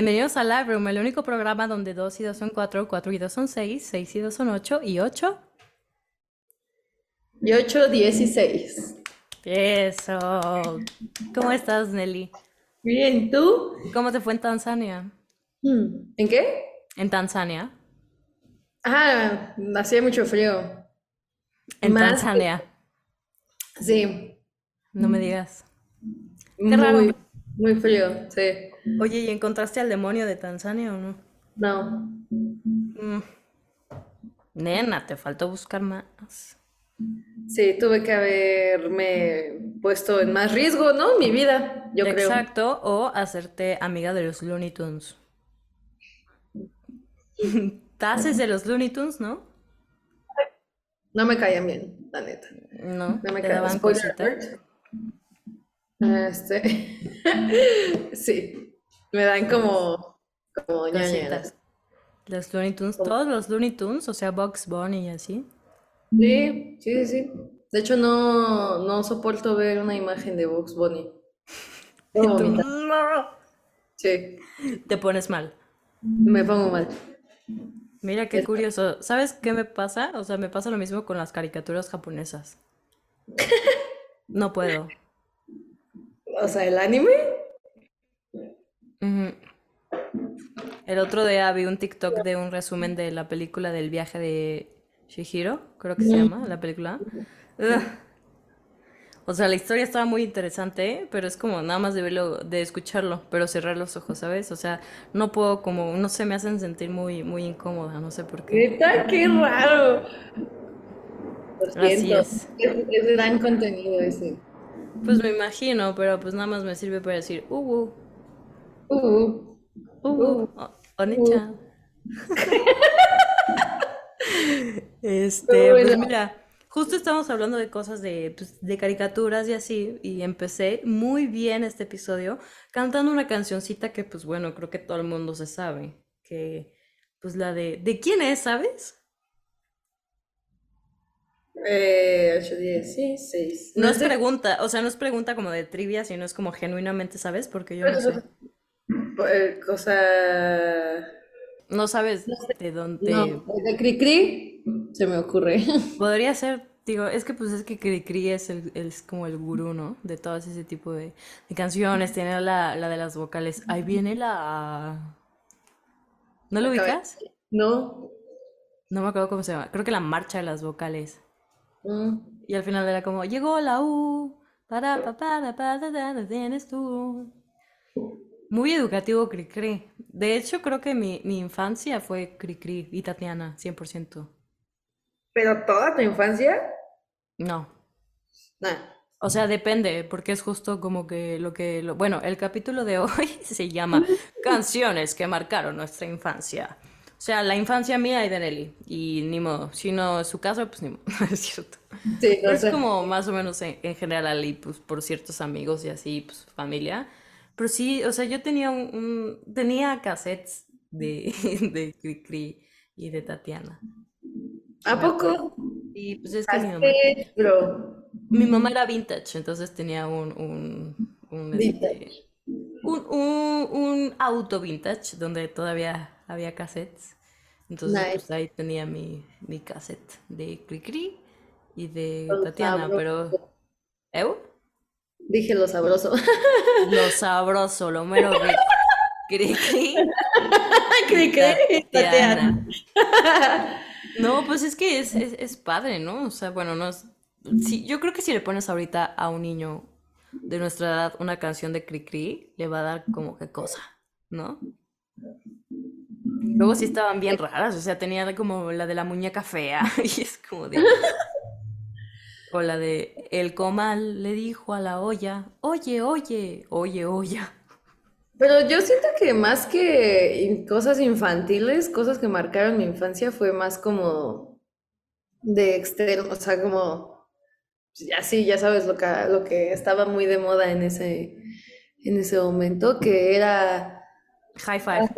bienvenidos a Live Room, el único programa donde 2 y 2 son 4, 4 y 2 son 6, 6 y 2 son 8 y 8. Y 8, 16. Eso. ¿Cómo estás, Nelly? Bien, ¿tú? ¿Cómo te fue en Tanzania? Hmm, ¿En qué? En Tanzania. Ah, hacía mucho frío. En Más Tanzania. Sí, No me digas. muy, raro. muy frío, sí. Oye, ¿y encontraste al demonio de Tanzania o no? No. Mm. Nena, te faltó buscar más. Sí, tuve que haberme puesto en más riesgo, ¿no? Mi vida, yo creo. Exacto, o hacerte amiga de los Looney Tunes. Te haces de los Looney Tunes, ¿no? No me caían bien, la neta. No, No me te caían. Este. Sí, me dan como. Como. Cositas. Los Looney Tunes, todos los Looney Tunes, o sea, Bugs Bunny y así. Sí, sí, sí, sí. De hecho, no, no soporto ver una imagen de Bugs Bunny. "No". Sí, Te pones mal. me pongo mal. Mira qué curioso. ¿Sabes qué me pasa? O sea, me pasa lo mismo con las caricaturas japonesas. No puedo. O sea, el anime. El otro día vi un TikTok de un resumen de la película del viaje de Shihiro, creo que se llama la película. Ugh. O sea, la historia estaba muy interesante, pero es como nada más de verlo, de escucharlo, pero cerrar los ojos, ¿sabes? O sea, no puedo como, no sé, me hacen sentir muy, muy incómoda, no sé por qué. Neta, qué raro. Lo Así. Es, es gran contenido ese. Pues me imagino, pero pues nada más me sirve para decir, uh, uh, Uh, uh, uh, o- Onichan. Este, pues mira, justo estamos hablando de cosas de, pues, de caricaturas y así, y empecé muy bien este episodio cantando una cancioncita que, pues bueno, creo que todo el mundo se sabe, que, pues la de, ¿de quién es, sabes? eh, 8, 10, sí, 6. No es pregunta, o sea, no es pregunta como de trivia, sino es como genuinamente, ¿sabes? Porque yo no sé. Eh, cosa. No sabes de dónde... No, de Cricri se me ocurre. Podría ser, digo, es que pues es que Cricri es el, es como el gurú, ¿no? De todo ese tipo de, de canciones, tiene la, la de las vocales. Ahí viene la... ¿No lo ubicas? No. No me acuerdo cómo se llama. Creo que la marcha de las vocales. Mm. Y al final era como, llegó la U, para, pa, para, pa, da, da, da, tienes tú. Muy educativo Cricri. De hecho, creo que mi, mi infancia fue Cricri y Tatiana, 100%. ¿Pero toda tu infancia? No. Nah. O sea, depende, porque es justo como que lo que... Lo... Bueno, el capítulo de hoy se llama Canciones que marcaron nuestra infancia. O sea, la infancia mía y de Nelly. Y ni modo, si no es su caso, pues ni modo, es cierto. Sí, no Pero es sé. como más o menos en, en general y pues por ciertos amigos y así, pues familia. Pero sí, o sea, yo tenía un, un- tenía cassettes de, de Cricri y de Tatiana. ¿A poco? Y pues es que mi mamá... Mi era vintage, entonces tenía un, un, un, este, Vintage. un, un- un auto vintage donde todavía había cassettes. Entonces, Nice. pues ahí tenía mi, mi cassette de Cricri y de Tatiana, pero... ¿Eu? Dije lo sabroso. Lo sabroso, lo mero rico. Cricri Creí que. No, pues es que es, es, es padre, ¿no? O sea, bueno, no es... Sí, yo creo que si le pones ahorita a un niño de nuestra edad una canción de Cricri, le va a dar como que cosa, ¿no? Luego sí estaban bien raras, o sea, tenía como la de la muñeca fea, y es como de... O la de el comal le dijo a la olla, oye, oye, oye, olla. Pero yo siento que más que cosas infantiles, cosas que marcaron mi infancia fue más como de externo, o sea, como ya sí, ya sabes lo que lo que estaba muy de moda en ese en ese momento, que era High five.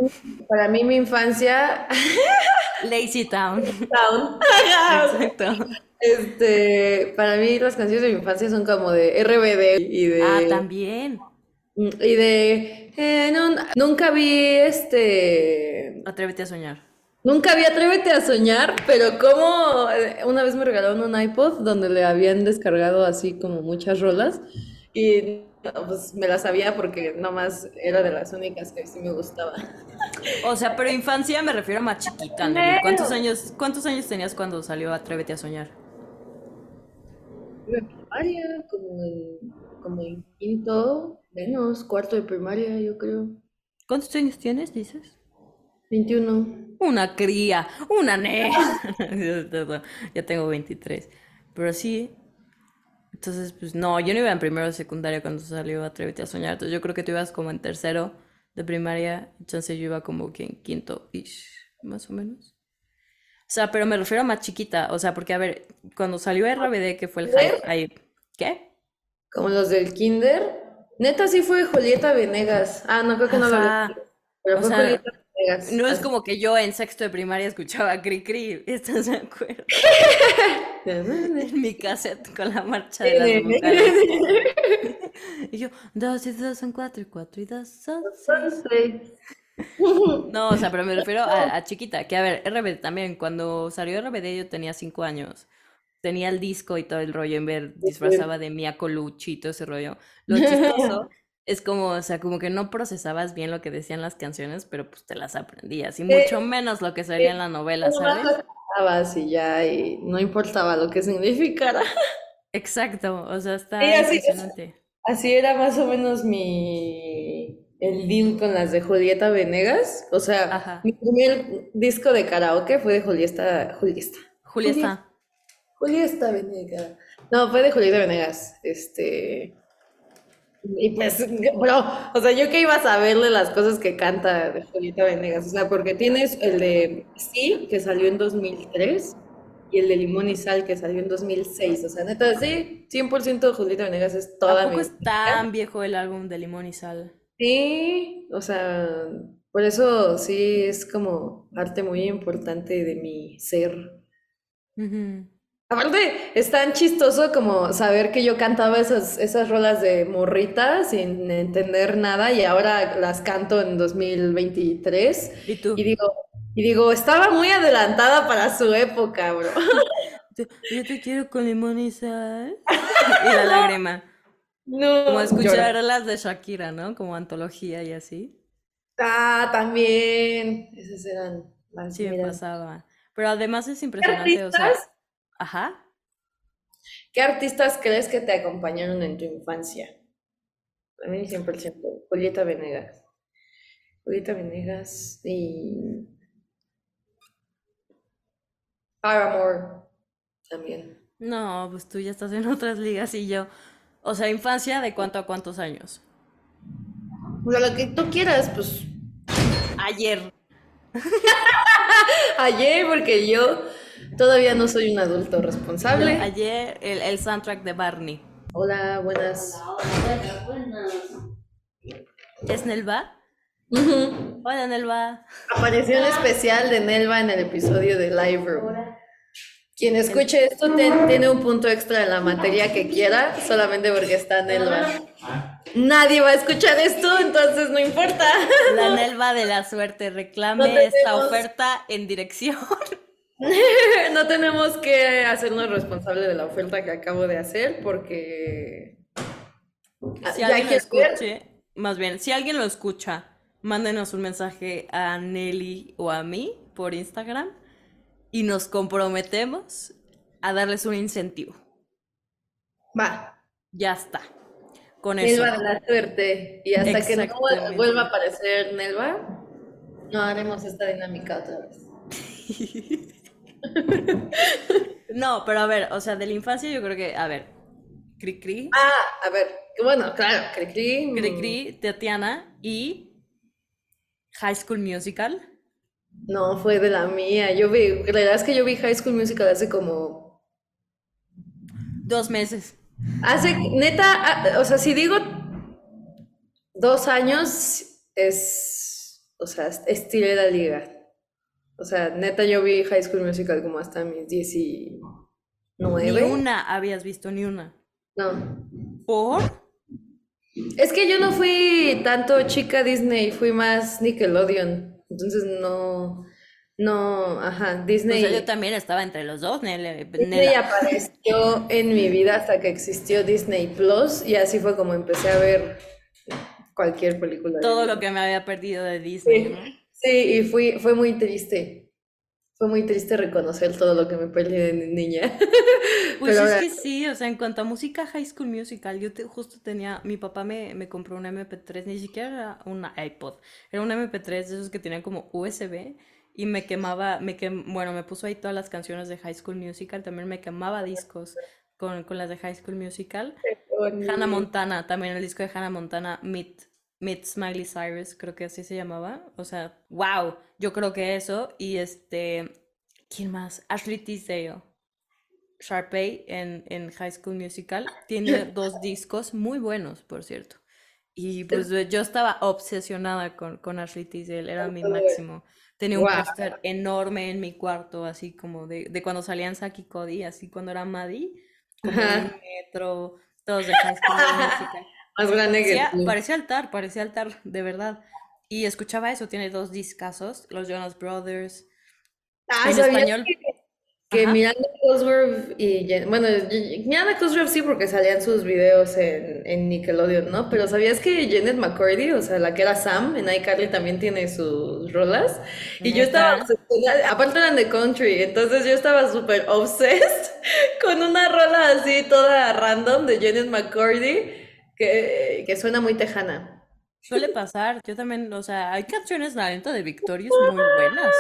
para mí mi infancia Lazy Town. Town. Exacto. Este, para mí las canciones de mi infancia son como de RBD y de Ah, también. Mm, Y de... eh, no, nunca vi este... Atrévete a soñar. Nunca vi Atrévete a soñar, pero como eh, una vez me regalaron un iPod donde le habían descargado así como muchas rolas y no, pues me las sabía porque nomás era de las únicas que sí me gustaba. O sea, pero infancia me refiero a más chiquita, Nelly. ¿Cuántos años, cuántos años tenías cuando salió Atrévete a soñar? En primaria, como en, como en quinto, menos, cuarto de primaria, yo creo. ¿Cuántos años tienes, dices? 21. Una cría, una ne. Ya tengo 23. Pero sí. Entonces, pues no, yo no iba en primero de secundaria cuando salió Atrévete a soñar. Entonces yo creo que tú ibas como en tercero de primaria. Entonces yo iba como que en quinto ish, más o menos. O sea, pero me refiero a más chiquita. O sea, porque a ver, cuando salió RBD, que fue el hype, ahí. ¿Qué? Como los del kinder. Neta, sí fue Julieta Venegas. Ah, no, creo que no lo Ajá. vi. Pero O fue sea, Julieta Venegas. No es Así. como que yo en sexto de primaria escuchaba Cri Cri. ¿Estás de acuerdo? En mi cassette con la marcha de las vocales. Y yo, dos y dos son cuatro y cuatro y dos son seis. No, o sea, pero me refiero a, a chiquita, que a ver, RBD también, cuando salió RBD yo tenía cinco años, tenía el disco y todo el rollo, en ver, disfrazaba de Mia Colucci y todo ese rollo. Lo chistoso es como, o sea, como que no procesabas bien lo que decían las canciones, pero pues te las aprendías, y mucho menos lo que salía en la novela, ¿sabes? y ya, y no importaba lo que significara. Exacto, o sea, está Sí, así es. impresionante. Así era más o menos mi el deal con las de Julieta Venegas. O sea, Ajá. mi primer disco de karaoke fue de Julieta, Julieta. Julia está. Julieta Venegas. No, fue de Julieta Venegas. Este. Y pues, bro, o sea, yo que iba a saberle las cosas que canta de Julieta Venegas. O sea, porque tienes el de Sí, que salió en 2003, y el de Limón y Sal, que salió en 2006. O sea, neta, sí, 100% Julieta Venegas es toda ¿A mi poco es tan viejo el álbum de Limón y Sal? Sí, o sea, por eso sí es como parte muy importante de mi ser. Aparte, es tan chistoso como saber que yo cantaba esas, esas rolas de morrita sin entender nada y ahora las canto en 2023 ¿Y tú? y digo, y digo, estaba muy adelantada para su época, bro. Yo te quiero con limón y sal. Y la lágrima. No, Como escuchar llora. las de Shakira, ¿no? Como antología y así. Ah, también. Esas eran las Sí, me pasaba. Pero además es ¿Qué impresionante, o sea, artistas? ajá. ¿Qué artistas crees que te acompañaron en tu infancia? A mí 100%. Julieta Venegas. Julieta Venegas y Paramore también. No, pues tú ya estás en otras ligas y yo. O sea, infancia, ¿de cuánto a cuántos años? O sea, lo que tú quieras, pues Ayer. ayer, porque yo todavía no soy un adulto responsable. Ayer el, el soundtrack de Barney. Hola, buenas. ¿Es Nelva? Hola, Nelva. Apareció un especial de Nelva en el episodio de Live Room. Quien escuche esto te- tiene un punto extra en la materia que quiera, solamente porque está Nelva. Nadie va a escuchar esto, entonces no importa. La Nelva de la suerte No reclame esta oferta en dirección. No tenemos que hacernos responsable de la oferta que acabo de hacer porque Si alguien lo quiero ver. escuche, más bien, si alguien lo escucha, mándenos un mensaje a Nelly o a mí por Instagram y nos comprometemos a darles un incentivo. va, Ya está. Con eso. Nelva de la suerte. Y hasta que no vuelva a aparecer Nelva, no haremos esta dinámica otra vez. No, pero a ver, o sea, de la infancia yo creo que, a ver, Cri Cri, Ah, a ver, bueno, claro, Cricri. Cri Cri, Tatiana y High School Musical. No, fue de la mía. Yo vi, la verdad es que yo vi High School Musical hace como, Dos meses. hace, neta, ah, o sea, si digo dos años, es, o sea, es- estiré la liga. O sea, neta, yo vi High School Musical como hasta mis Ni 19. una habías visto, ni una. No, ¿Por? Es que yo no fui tanto chica Disney, fui más Nickelodeon. Entonces no, no, ajá, O Disney. sea, yo también estaba entre los dos, Nele- Disney Nela. apareció en mi vida hasta que existió Disney Plus y así fue como empecé a ver cualquier película Todo lo que me había perdido de Disney, ¿no? Sí, sí, y fui, fue muy triste. Fue muy triste reconocer todo lo que me perdí de niña. Pues Pero es ahora, que sí, o sea, en cuanto a música High School Musical, yo te- justo tenía, mi papá me, me compró un MP3, ni siquiera era una iPod, era un MP3 de esos que tenían como USB y me quemaba, me quem, bueno, me puso ahí todas las canciones de High School Musical, también me quemaba discos con, con las de High School Musical. Hannah. Montana, también el disco de Hannah Montana, Meet, Meet Smiley Cyrus, creo que así se llamaba. O sea, wow, yo creo que eso. Y este, ¿quién más? Ashley Tisdale, Sharpay en, en High School Musical. Tiene dos discos muy buenos, por cierto. Y pues yo estaba obsesionada con, con Ashley Tisdale, era mi máximo. Tenía un Wow. póster enorme en mi cuarto, así como de, de cuando salían Saki y Cody, así cuando era Maddie, como en metro, todos de High School Musical. Más grande que Parecía, parecía altar, parecía altar, de verdad. Y escuchaba eso, tiene dos discazos, los Jonas Brothers. Ah, En ¿sabías español, que, que. Miranda Cosgrove y Jen- bueno, Miranda Cosgrove sí porque salían sus videos en, en Nickelodeon, ¿no? Pero ¿sabías que Janet McCurdy, o sea, la que era Sam en iCarly también tiene sus rolas? Y yo estaba aparte eran de country, entonces yo estaba súper obsessed con una rola así toda random de Janet McCurdy que, que suena muy tejana. Suele pasar, yo también, o sea, hay canciones, la neta, de Victorious muy buenas.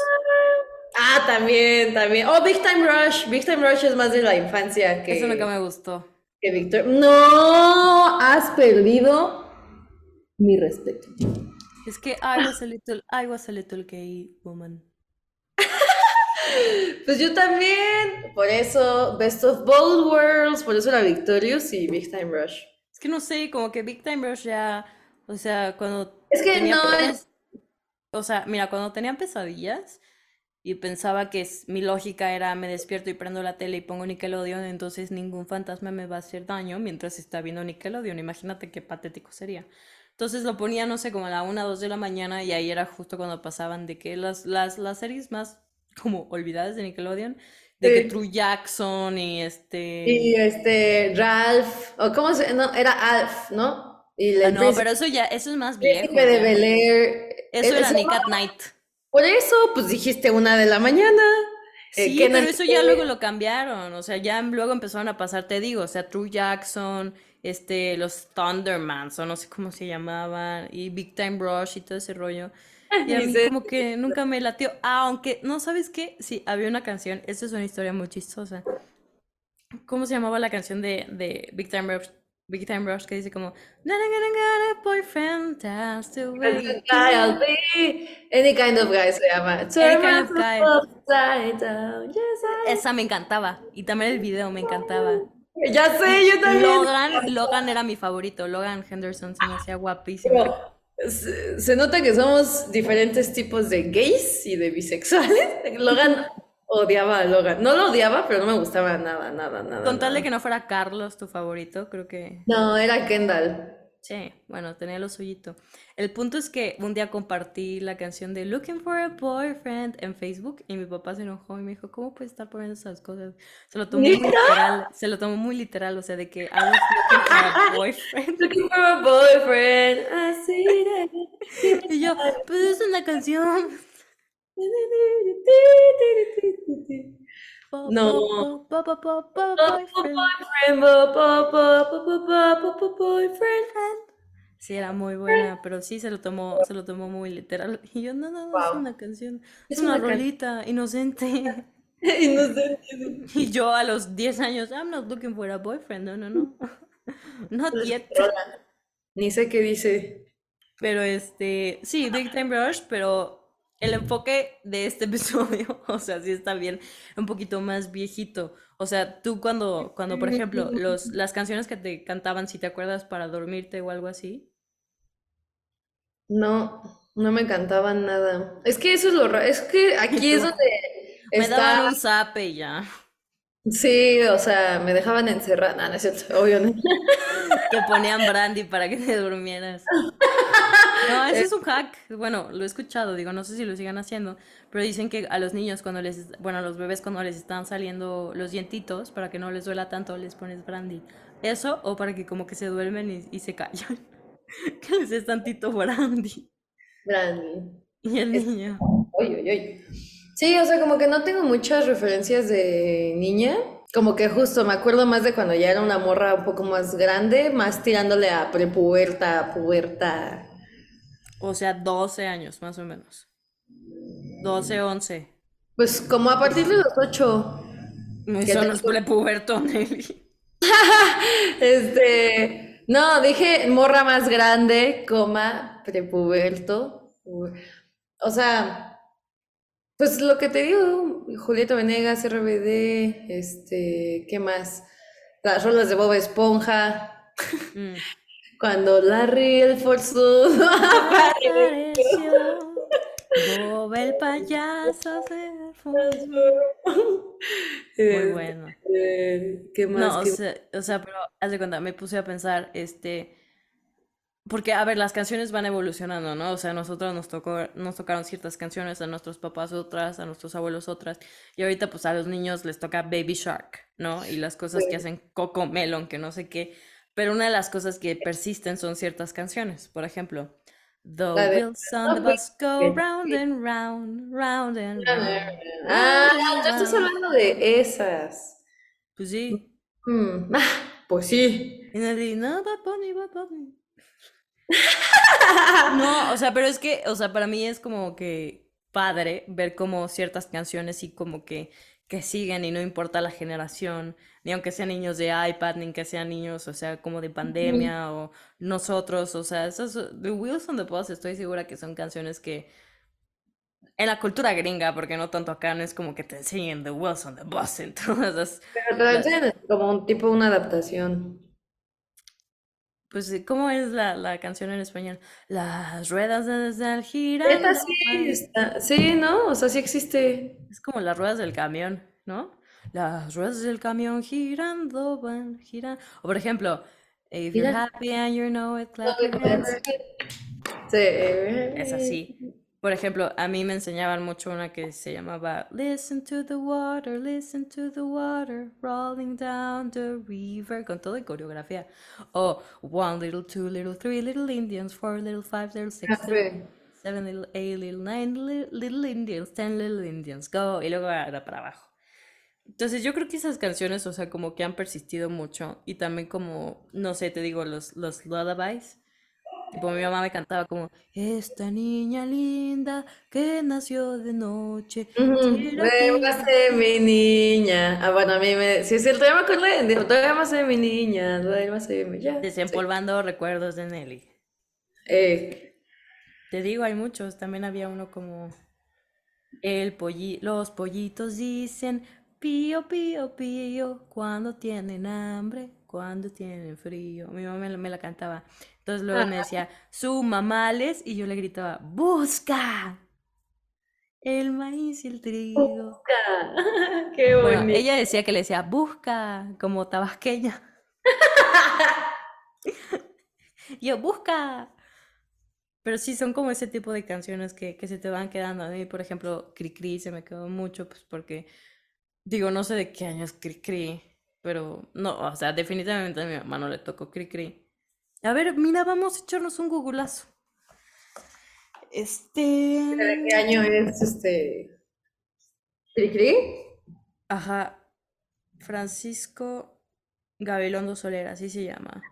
Ah, también, también. Oh, Big Time Rush. Big Time Rush es más de la infancia Eso nunca que, me gustó. que Victor. No, has perdido mi respeto. Es que I was a little, I was a little gay woman. Pues yo también. Por eso, Best of Both Worlds. Por eso era Victorious y Big Time Rush. Que no sé, como que Big Time Rush ya, o sea, cuando Es que tenía no pesadillas, es. o sea, mira, cuando tenía pesadillas y pensaba que es- mi lógica era me despierto y prendo la tele y pongo Nickelodeon, entonces ningún fantasma me va a hacer daño mientras está viendo Nickelodeon. Imagínate qué patético sería. Entonces lo ponía, no sé, como a la una, dos de la mañana y ahí era justo cuando pasaban de que las, las, las series más como olvidadas de Nickelodeon, de que. True Jackson y este... Y este, Ralph. O cómo se. No, era Alf, ¿no? Y Ah, no, príncipe, pero eso ya, eso es más viejo príncipe de. Bel Air. Eso era Nick at Night. Por eso, pues dijiste una de la mañana. Eh, Sí, pero eso ya luego lo cambiaron, o sea, ya luego empezaron a pasar, te digo, o sea, True Jackson, este, los Thundermans, o no sé cómo se llamaban, y Big Time Rush y todo ese rollo. Y a mí como que nunca me latió, aunque, ¿no sabes qué? Sí, había una canción, esta es una historia muy chistosa. ¿Cómo se llamaba la canción de, de Big Time Rush? Big Time Rush que dice como "Na, na, na, na, na, boyfriend, I'll do". be any kind of guy se llama. Any kind of guy. Esa me encantaba y también el video me encantaba. Ya sé, yo también. Logan, Logan era mi favorito. Logan Henderson se me hacía guapísimo. Se, se nota que somos diferentes tipos de gays y de bisexuales. Logan odiaba a Logan. No lo odiaba, pero no me gustaba nada, nada, nada. Con tal de que no fuera Carlos tu favorito, creo que No, era Kendall. Sí, bueno, tenía lo suyito. El punto es que un día compartí la canción de Looking for a Boyfriend en Facebook y mi papá se enojó y me dijo, ¿cómo puedes estar poniendo esas cosas? Se lo tomó muy literal, se lo tomó muy literal, o sea, de que I was looking for a boyfriend. Looking for a boyfriend. I see that. Y yo, pues es una canción. No. Sí, era muy buena, pero sí se lo tomó, se lo tomó muy literal. Y yo, no, no, no, wow. es una canción, es, una, una rolita inocente. inocente. Y yo a los 10 años, I'm not looking for a boyfriend, no, no, no. Not no yet. Ni sé qué dice. Pero este, sí, Big Time Rush, pero el enfoque de este episodio, o sea, sí está bien, un poquito más viejito. O sea, tú cuando, cuando, por ejemplo, los, las canciones que te cantaban, si te acuerdas, para dormirte o algo así. No, no me cantaban nada. Es que eso es lo raro. Es que aquí es donde Me daban un zape ya. Sí, o sea, me dejaban encerrada. No, no es cierto, obvio. no. Te ponían brandy para que te durmieras. No, ese es un hack. Bueno, lo he escuchado, digo, no sé si lo sigan haciendo, pero dicen que a los niños cuando les, bueno, a los bebés cuando les están saliendo los dientitos, para que no les duela tanto, les pones brandy. Eso, o para que como que se duermen y, y se callan. Que les des tantito brandy. Brandy. Y el Es- niño. Uy, uy, uy. Sí, o sea, como que no tengo muchas referencias de niña. Como que justo me acuerdo más de cuando ya era una morra un poco más grande, más tirándole a prepuberta, puberta. O sea, 12 años, más o menos. 12, 11. Pues como a partir de los ocho. Que Eso te- no es prepuberto, Nelly. Este, no, dije morra más grande, coma, prepuberto. O sea, pues lo que te digo, Julieta Venegas, RBD, este, ¿qué más? Las rolas de Bob Esponja, Mm. cuando Larry el forzudo Apareció Bob el payaso se fue. Muy bueno. Este, ¿qué más? No, o ¿Qué- sea, o sea, pero haz de cuenta, me puse a pensar, este, porque, a ver, las canciones van evolucionando, ¿no? O sea, a nosotros nos tocó, nos tocaron ciertas canciones, a nuestros papás otras, a nuestros abuelos otras, y ahorita pues a los niños les toca Baby Shark, ¿no? Y las cosas que hacen Coco Melon, que no sé qué, pero una de las cosas que persisten son ciertas canciones, por ejemplo, The wheels on the bus go round and round, round and round. Ah, round and ya estás hablando de esas. Pues sí. Mm, ah, pues sí. Y nadie, no, Bad Bunny, Bad Bunny. No, o sea, pero es que, o sea, para mí es como que padre ver como ciertas canciones y como que, que siguen y no importa la generación, ni aunque sean niños de iPad, ni que sean niños, o sea, como de pandemia o nosotros, o sea, esos, The Wheels on the Bus, estoy segura que son canciones que en la cultura gringa, porque no tanto acá, no es como que te enseñen The Wheels on the Bus en todas las, Pero te enseñan como un tipo una adaptación. Pues, sí, ¿cómo es la, la canción en español? Las ruedas están Esta girando. sí está, sí, ¿no? O sea, sí existe. Es como las ruedas del camión, ¿no? Las ruedas del camión girando van, girando. O por ejemplo, if you're happy and you know it, clap your hands. Sí. Es así. Por ejemplo, a mí me enseñaban mucho una que se llamaba Listen to the water, listen to the water, rolling down the river, con todo y coreografía. O One little, two little, three little Indians, four little, five little, six Ah, little, sí. seven little, eight little, nine li- little Indians, ten little Indians, go. Y luego era para abajo. Entonces yo creo que esas canciones, o sea, como que han persistido mucho y también como, no sé, te digo, los, los lullabies. Tipo, mi mamá me cantaba como, esta niña linda que nació de noche. Tira". Duérmase mi niña. Ah, bueno, a mí me. Sí, es ya me acordé. Dijo, duérmase mi niña, duérmase mi. Ya. Sí. Desempolvando recuerdos de Nelly. Eh, Te digo, hay muchos. También había uno como, el polli los pollitos dicen, pío, pío, pío, cuando tienen hambre, cuando tienen frío. Mi mamá me, la me la cantaba. Entonces luego me decía, su mamales, y yo le gritaba, busca el maíz y el trigo. Qué Bueno, bonito. ella decía que le decía, busca, como tabasqueña. Yo, busca. Pero sí, son como ese tipo de canciones que, que se te van quedando. A mí, por ejemplo, Cri se me quedó mucho, pues porque, digo, no sé de qué año es Cri pero no, o sea, definitivamente a mi mamá no le tocó Cri A ver, mira, vamos a echarnos un googlazo. Este... ¿De qué año es este? ¿Cricri? Ajá, Francisco Gabilondo Soler, así se llama.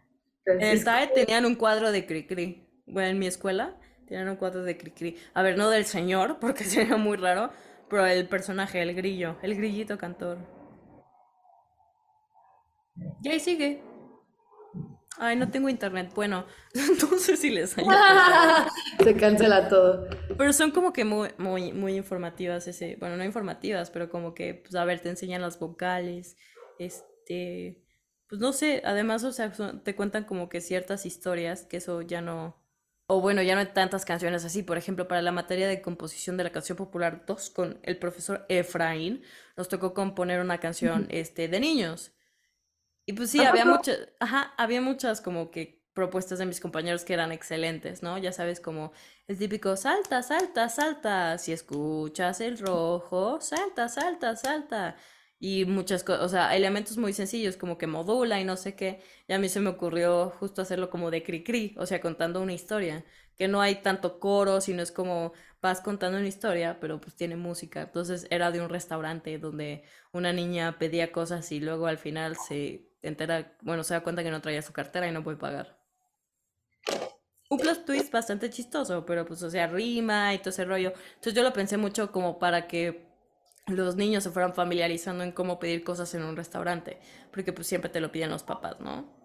En el. TAE tenían un cuadro de Cricri. Bueno, en mi escuela tenían un cuadro de Cricri. A ver, no del señor, porque sería muy raro, pero el personaje, el grillo, el grillito cantor. Y ahí sigue. Ay, no tengo internet. Bueno, no sé si les haya. Se cancela todo. Pero son como que muy, muy, muy informativas ese, bueno, no informativas, pero como que, pues, a ver, te enseñan las vocales, este, pues no sé, además, o sea, son- te cuentan como que ciertas historias, que eso ya no, o bueno, ya no hay tantas canciones así. Por ejemplo, para la materia de composición de la canción popular 2 con el profesor Efraín, nos tocó componer una canción este, de niños. Y pues sí, había muchas, ajá, había muchas como que propuestas de mis compañeros que eran excelentes, ¿no? Ya sabes, como el típico salta, salta, salta, si escuchas el rojo, salta, salta, salta. Y muchas cosas, o sea, elementos muy sencillos como que modula y no sé qué. Y a mí se me ocurrió justo hacerlo como de cri-cri, o sea, contando una historia. Que no hay tanto coro, sino es como vas contando una historia, pero pues tiene música. Entonces era de un restaurante donde una niña pedía cosas y luego al final se entera, bueno, se da cuenta que no traía su cartera y no puede pagar. Un plot twist bastante chistoso, pero pues, o sea, rima y todo ese rollo. Entonces yo lo pensé mucho como para que los niños se fueran familiarizando en cómo pedir cosas en un restaurante, porque pues siempre te lo piden los papás, ¿no?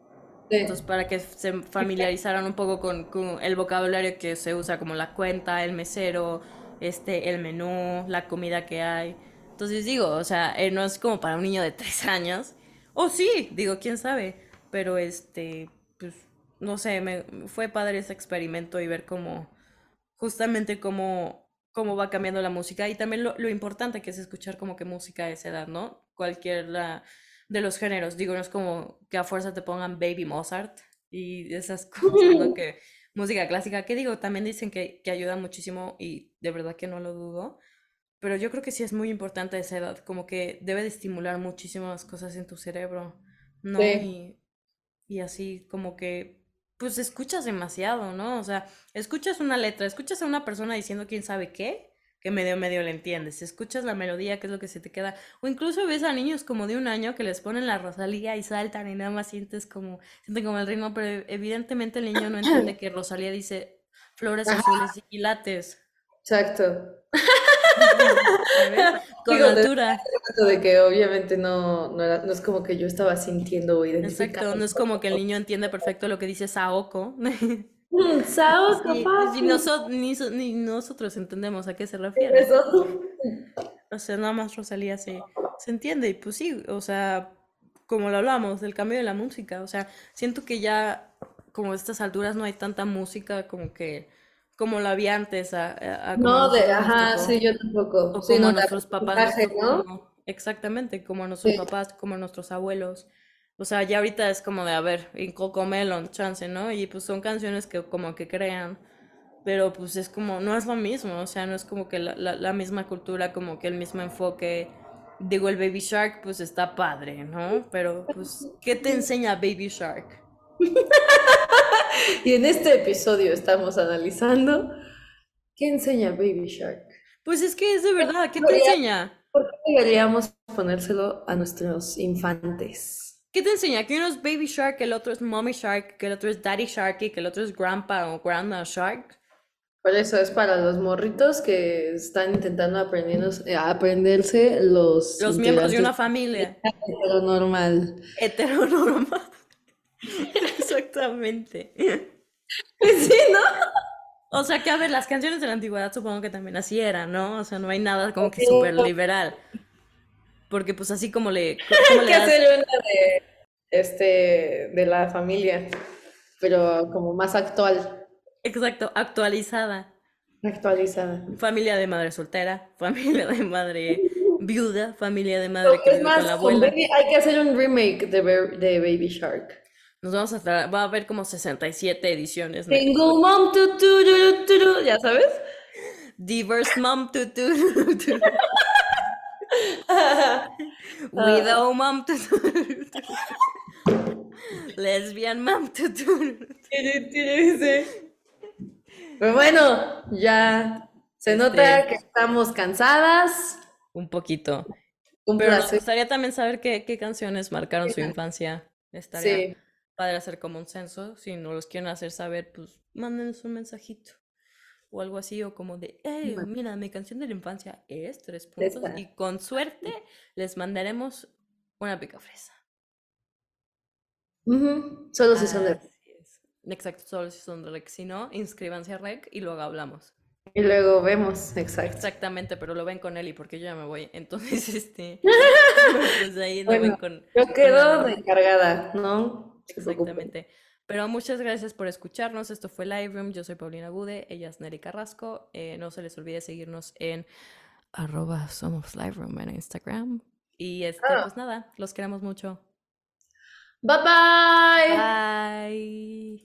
Entonces, para que se familiarizaran un poco con, con, el vocabulario que se usa, como la cuenta, el mesero, este, el menú, la comida que hay. Entonces digo, o sea, eh, no es como para un niño de tres años. O sí, digo, quién sabe. Pero este, pues, no sé, me, fue padre ese experimento y ver cómo, justamente cómo cómo va cambiando la música y también lo, lo, importante que es escuchar como que música a esa edad, ¿no? Cualquier la, de los géneros, digo, no es como que a fuerza te pongan Baby Mozart y esas cosas, ¿no? Que música clásica, que digo, también dicen que, que ayuda muchísimo y de verdad que no lo dudo, pero yo creo que sí es muy importante a esa edad, como que debe de estimular muchísimas cosas en tu cerebro, ¿no? Sí. Y, y así como que pues escuchas demasiado, ¿no? O sea, escuchas una letra, escuchas a una persona diciendo quién sabe qué, que medio medio le entiendes, escuchas la melodía, qué es lo que se te queda, o incluso ves a niños como de un año que les ponen la Rosalía y saltan y nada más sientes como, sienten como el ritmo, pero evidentemente el niño no entiende que Rosalía dice flores azules y quilates. Exacto. Con Digo, altura. De, que obviamente no, no, era, no, es como que yo estaba sintiendo o identificando. Exacto, no es como que el niño entiende perfecto lo que dice Saoko. Saoko, sí, si noso, ni, ni, nosotros entendemos a qué se refiere. O sea, nada más Rosalía se, se entiende. Y pues sí, o sea, como lo hablamos, del cambio de la música. O sea, siento que ya, como a estas alturas, no hay tanta música como que como la había antes. A, a no, de, ajá, sí, yo tampoco. O sí, como no, nuestros papás. ¿no? Exactamente, como a nuestros Sí. papás, como a nuestros abuelos. O sea, ya ahorita es como de, a ver, en Cocomelon, chance, ¿no? Y pues son canciones que como que crean, pero pues es como, no es lo mismo, o sea, no es como que la, la, la misma cultura, como que el mismo enfoque. Digo, el Baby Shark, pues está padre, ¿no? Pero pues, ¿qué te enseña Baby Shark? Y en este episodio estamos analizando qué enseña Baby Shark. Pues es que es de verdad, ¿qué te enseña? ¿Por qué deberíamos ponérselo a nuestros infantes? ¿Qué te enseña? Que uno es Baby Shark, que el otro es Mommy Shark, que el otro es Daddy Shark y que el otro es Grandpa o Grandma Shark. Por eso es para los morritos que están intentando eh, aprenderse los, Los miembros de una familia de lo normal. heteronormal. Exactamente. Sí, ¿no? O sea que, a ver, las canciones de la antigüedad supongo que también así eran, ¿no? O sea, no hay nada como que súper liberal. Porque pues así como le... como Hay le das- hacer una de, este, de la familia, pero como más actual, Exacto, actualizada. actualizada. Familia de madre soltera, familia de madre viuda, familia de madre que Es más, con la abuela. Baby- hay que hacer un remake de Baby Shark. Nos vamos a estar, va a haber como 67 ediciones, ¿no? Single mom, tu, tu, tu, ¿ya sabes? Diverse mom, tu. Widow mom. Lesbian mom. Pero bueno, ya se nota Este. que estamos cansadas. Un poquito. Un Pero nos placer. gustaría también saber qué, qué canciones marcaron su infancia. Estaría Sí, padre hacer como un censo. Si no los quieren hacer saber, pues mándenos un mensajito. O algo así, o como de, hey, mira, mi canción de la infancia es tres puntos. Esta. Y con suerte les mandaremos una pica fresa. Solo si son de... Exacto, solo si son de rec. Si no, inscríbanse a rec y luego hablamos. Y luego vemos, exacto. Exactamente, pero lo ven con Eli porque yo ya me voy. Entonces, este, pues ahí lo ven con, Yo quedo encargada, ¿no? Exactamente. Pero muchas gracias por escucharnos. Esto fue Live Room. Yo soy Paulina Bude, ella es Nelly Carrasco. Eh, no se les olvide seguirnos en arroba somos Live Room en Instagram. Y este, Ah. pues nada, los queremos mucho. Bye bye. Bye.